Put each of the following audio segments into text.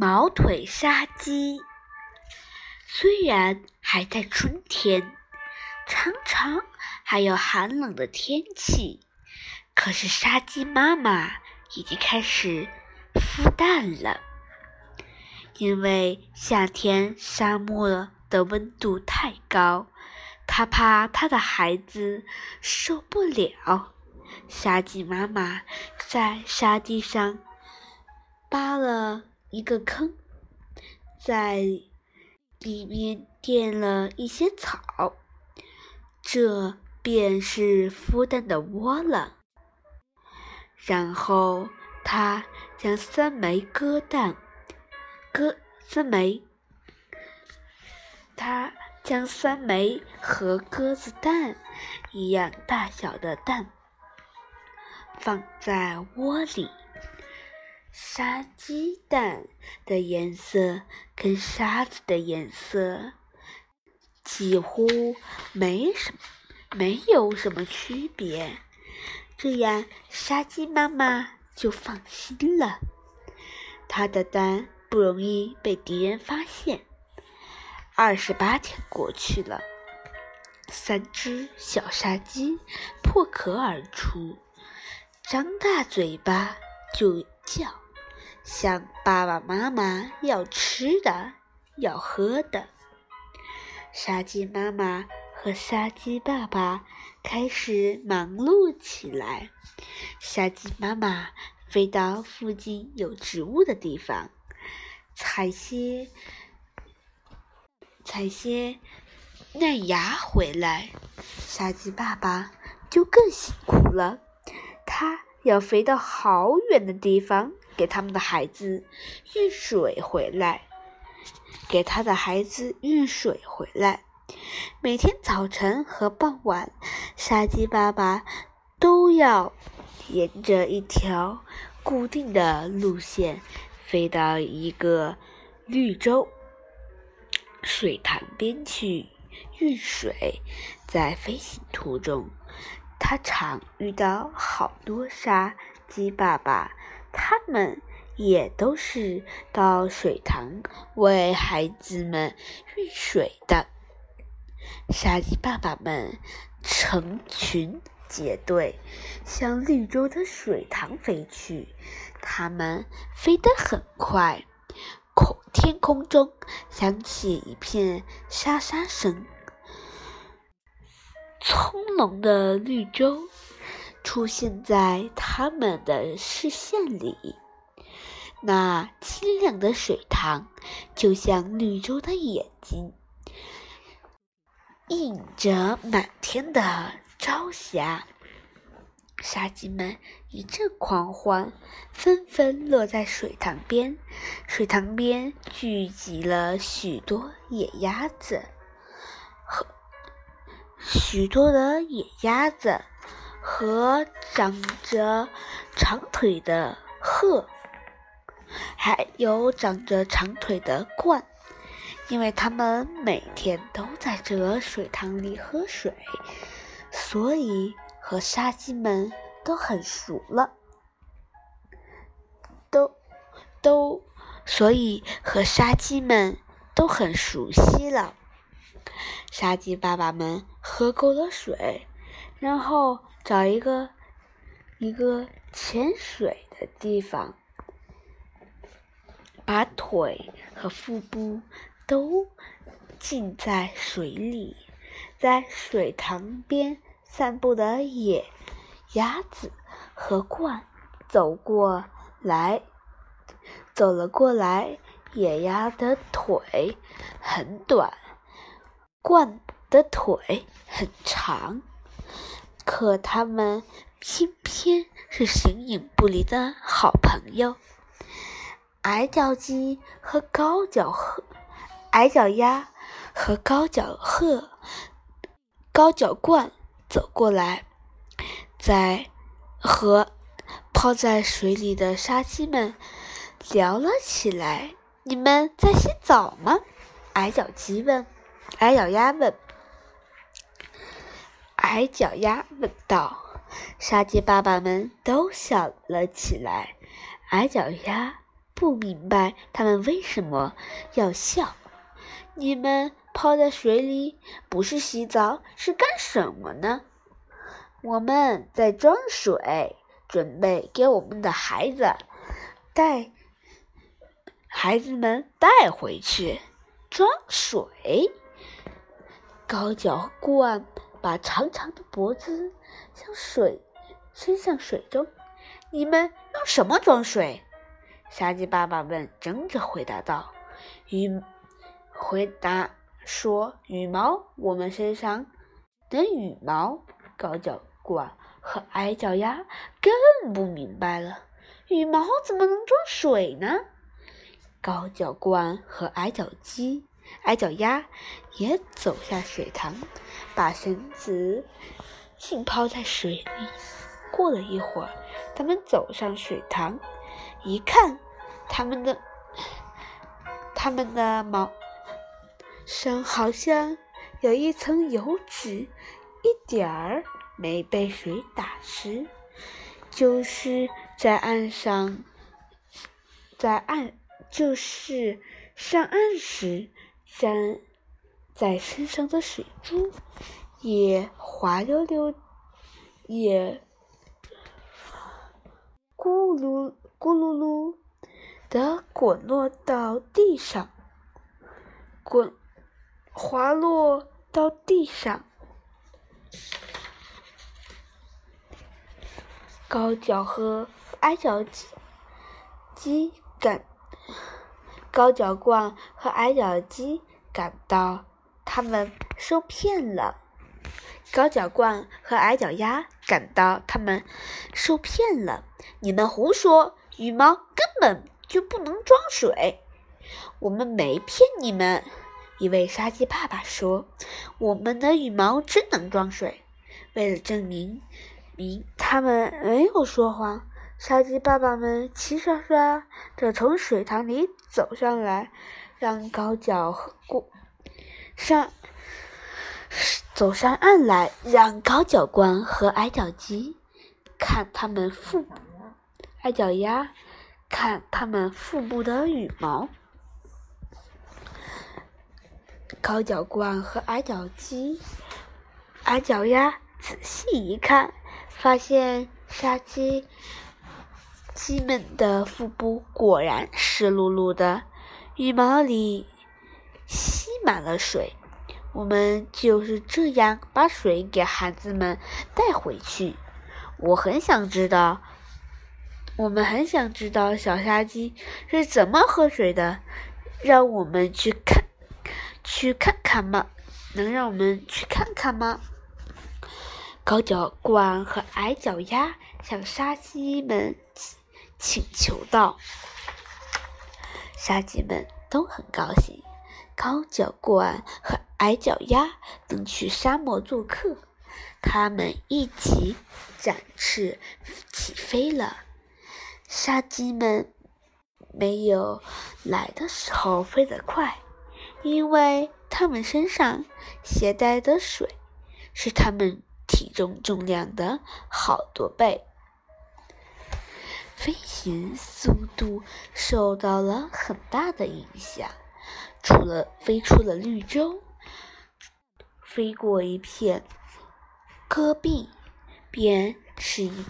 毛腿沙鸡。虽然还在春天，常常还有寒冷的天气，可是沙鸡妈妈已经开始孵蛋了。因为夏天沙漠的温度太高，它怕它的孩子受不了。沙鸡妈妈在沙地上扒了一个坑，在里面垫了一些草，这便是孵蛋的窝了。然后，他将三枚鸽蛋，鸽三枚，他将三枚和鸽子蛋一样大小的蛋。放在窝里，沙鸡蛋的颜色跟沙子的颜色几乎没什么，没有什么区别。这样，沙鸡妈妈就放心了，它的蛋不容易被敌人发现。二十八天过去了，三只小沙鸡破壳而出。张大嘴巴就叫，向爸爸妈妈要吃的、要喝的。沙鸡妈妈和沙鸡爸爸开始忙碌起来。沙鸡妈妈飞到附近有植物的地方，采些采些嫩芽回来。沙鸡爸爸就更辛苦了。他要飞到好远的地方，给他们的孩子运水回来，给他的孩子运水回来。每天早晨和傍晚，沙鸡爸爸都要沿着一条固定的路线，飞到一个绿洲水潭边去运水。在飞行途中。他常遇到好多沙鸡爸爸，他们也都是到水塘为孩子们运水的。沙鸡爸爸们成群结队向绿洲的水塘飞去，他们飞得很快，空天空中响起一片沙沙声。葱茏的绿洲出现在他们的视线里，那清亮的水塘就像绿洲的眼睛，映着满天的朝霞。沙鸡们一阵狂欢，纷纷落在水塘边。水塘边聚集了许多野鸭子和。许多的野鸭子和长着长腿的鹤，还有长着长腿的鹳，因为它们每天都在这水塘里喝水，所以和沙鸡们都很熟了，都都，所以和沙鸡们都很熟悉了。沙鸡爸爸们喝够了水，然后找一个一个潜水的地方，把腿和腹部都浸在水里。在水塘边散步的野鸭子和鹳走过来，走了过来。野鸭的腿很短。鹳的腿很长，可它们偏偏是形影不离的好朋友。矮脚鸡和高脚鹤，矮脚鸭和高脚鹤，高脚鹳走过来，在和泡在水里的沙鸡们聊了起来。你们在洗澡吗？矮脚鸡问。矮脚鸭问：“矮脚鸭问道。”沙鸡爸爸们都笑了起来。矮脚鸭不明白他们为什么要笑。你们泡在水里不是洗澡，是干什么呢？我们在装水，准备给我们的孩子带孩子们带回去装水。高脚罐把长长的脖子向水伸向水中。你们用什么装水？沙鸡爸爸问，争着回答道：“羽回答说羽毛，我们身上的羽毛。”高脚鹳和矮脚鸭更不明白了，羽毛怎么能装水呢？高脚鹳和矮脚鸡、矮脚鸭也走下水塘，把身子浸泡在水里。过了一会儿，他们走上水塘，一看，他们的他们的毛上好像有一层油脂，一点儿没被水打湿。就是在岸上，在岸就是上岸时沾在身上的水珠，也滑溜溜，也。咕噜咕噜噜的滚落到地上，滚滑落到地上。高脚和矮脚鸡鸡感高脚鹳和矮脚鸡感到他们受骗了。高脚鹳和矮脚鸭感到他们受骗了。你们胡说，羽毛根本就不能装水。我们没骗你们。一位杀鸡爸爸说：“我们的羽毛真能装水。”为了证明明他们没有说谎，沙鸡爸爸们齐刷刷地从水塘里走上来，让高脚过上。走上岸来，让高脚鹳和矮脚鸡看它们腹部，矮脚鸭看它们腹部的羽毛。高脚鹳和矮脚鸡、矮脚鸭仔细一看，发现沙鸡鸡们的腹部果然湿漉漉的，羽毛里吸满了水。我们就是这样把水给孩子们带回去。我很想知道，我们很想知道小沙鸡是怎么喝水的。让我们去看，去看看吗？能让我们去看看吗？高脚鹳和矮脚鸭向沙鸡们请求道。沙鸡们都很高兴。高脚鹳和矮脚鸭能去沙漠做客，它们一起展翅起飞了。沙鸡们没有来的时候飞得快，因为它们身上携带的水是它们体重重量的好多倍，飞行速度受到了很大的影响。除了飞出了绿洲，飞过一片戈壁，便是一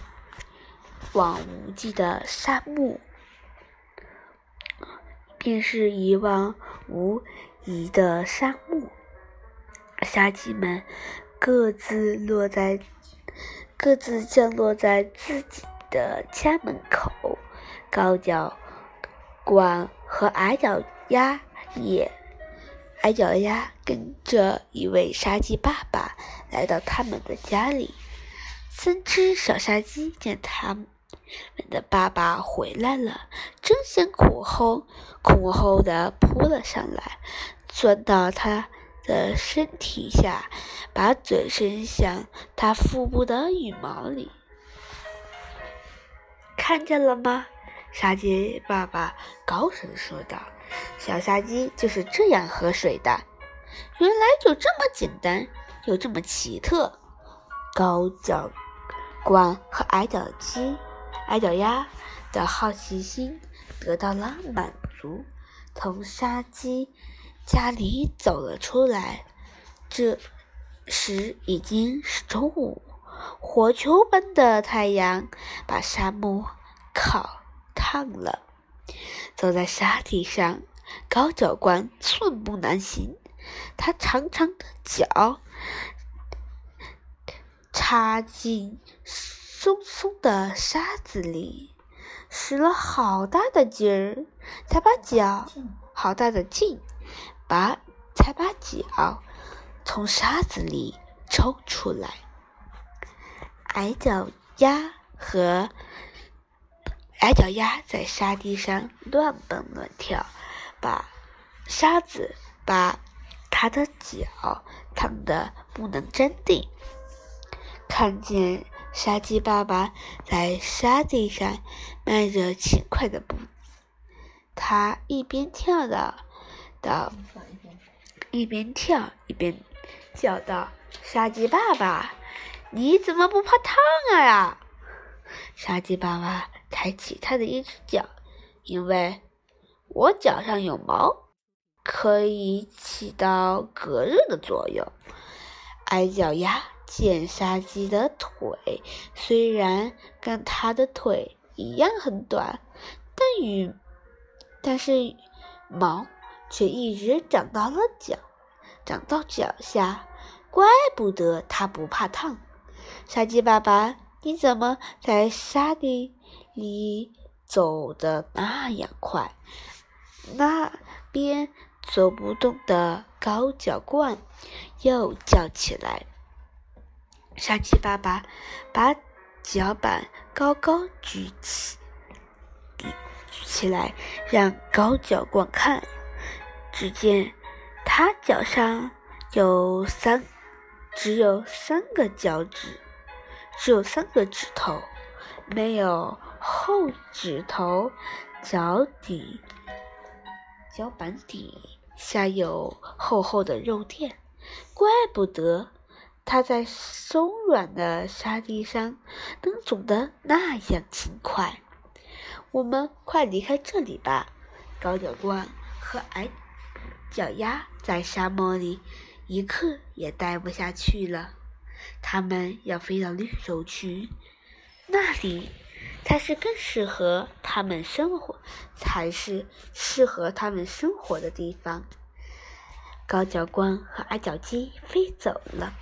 望无际的沙漠，便是一望无垠的沙漠。沙鸡们各自落在各自降落在自己的家门口，高脚鹳和矮脚鸭。也，矮脚鸭跟着一位杀鸡爸爸来到他们的家里。三只小杀鸡见他们的爸爸回来了，争先恐后、恐后的扑了上来，钻到他的身体下，把嘴伸向他腹部的羽毛里。看见了吗？沙鸡爸爸高声说道。小沙鸡就是这样喝水的，原来就这么简单，又这么奇特。高脚鹳和矮脚鸡、矮脚鸭的好奇心得到了满足，从沙鸡家里走了出来。这时已经是中午，火球般的太阳把沙漠烤烫了。走在沙地上，高脚官寸步难行。他长长的脚插进松松的沙子里，使了好大的劲儿，才把脚好大的劲，把才把脚从沙子里抽出来。矮脚丫和矮脚丫在沙地上乱蹦乱跳，把沙子把他的脚烫得不能站定。看见沙鸡爸爸在沙地上迈着轻快的步子，他一边跳的到，一边跳一边叫道：“沙鸡爸爸，你怎么不怕烫啊呀？”沙鸡爸爸抬起他的一只脚，因为我脚上有毛，可以起到隔热的作用。矮脚丫见沙鸡的腿虽然跟他的腿一样很短，但与但是毛却一直长到了脚，长到脚下，怪不得他不怕烫。沙鸡爸爸。你怎么在沙地里走的那样快？那边走不动的高脚冠又叫起来。沙鸡爸爸把脚板高高举起，举起来让高脚冠看。只见他脚上有三，只有三个脚趾。只有三个指头，没有后指头，脚底、脚板底下有厚厚的肉垫，怪不得它在松软的沙地上能走得那样轻快。我们快离开这里吧！高脚冠和矮脚丫在沙漠里一刻也待不下去了。他们要飞到绿洲去，那里才是更适合他们生活，才是适合他们生活的地方。高脚冠和矮脚鸡飞走了，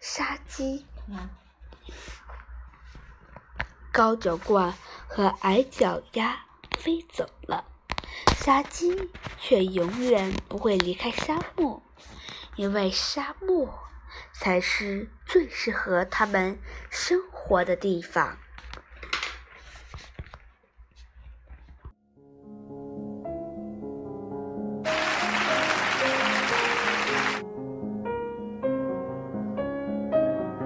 沙鸡。高脚冠和矮脚鸭飞走了，沙鸡却永远不会离开沙漠，因为沙漠。才是最适合他们生活的地方。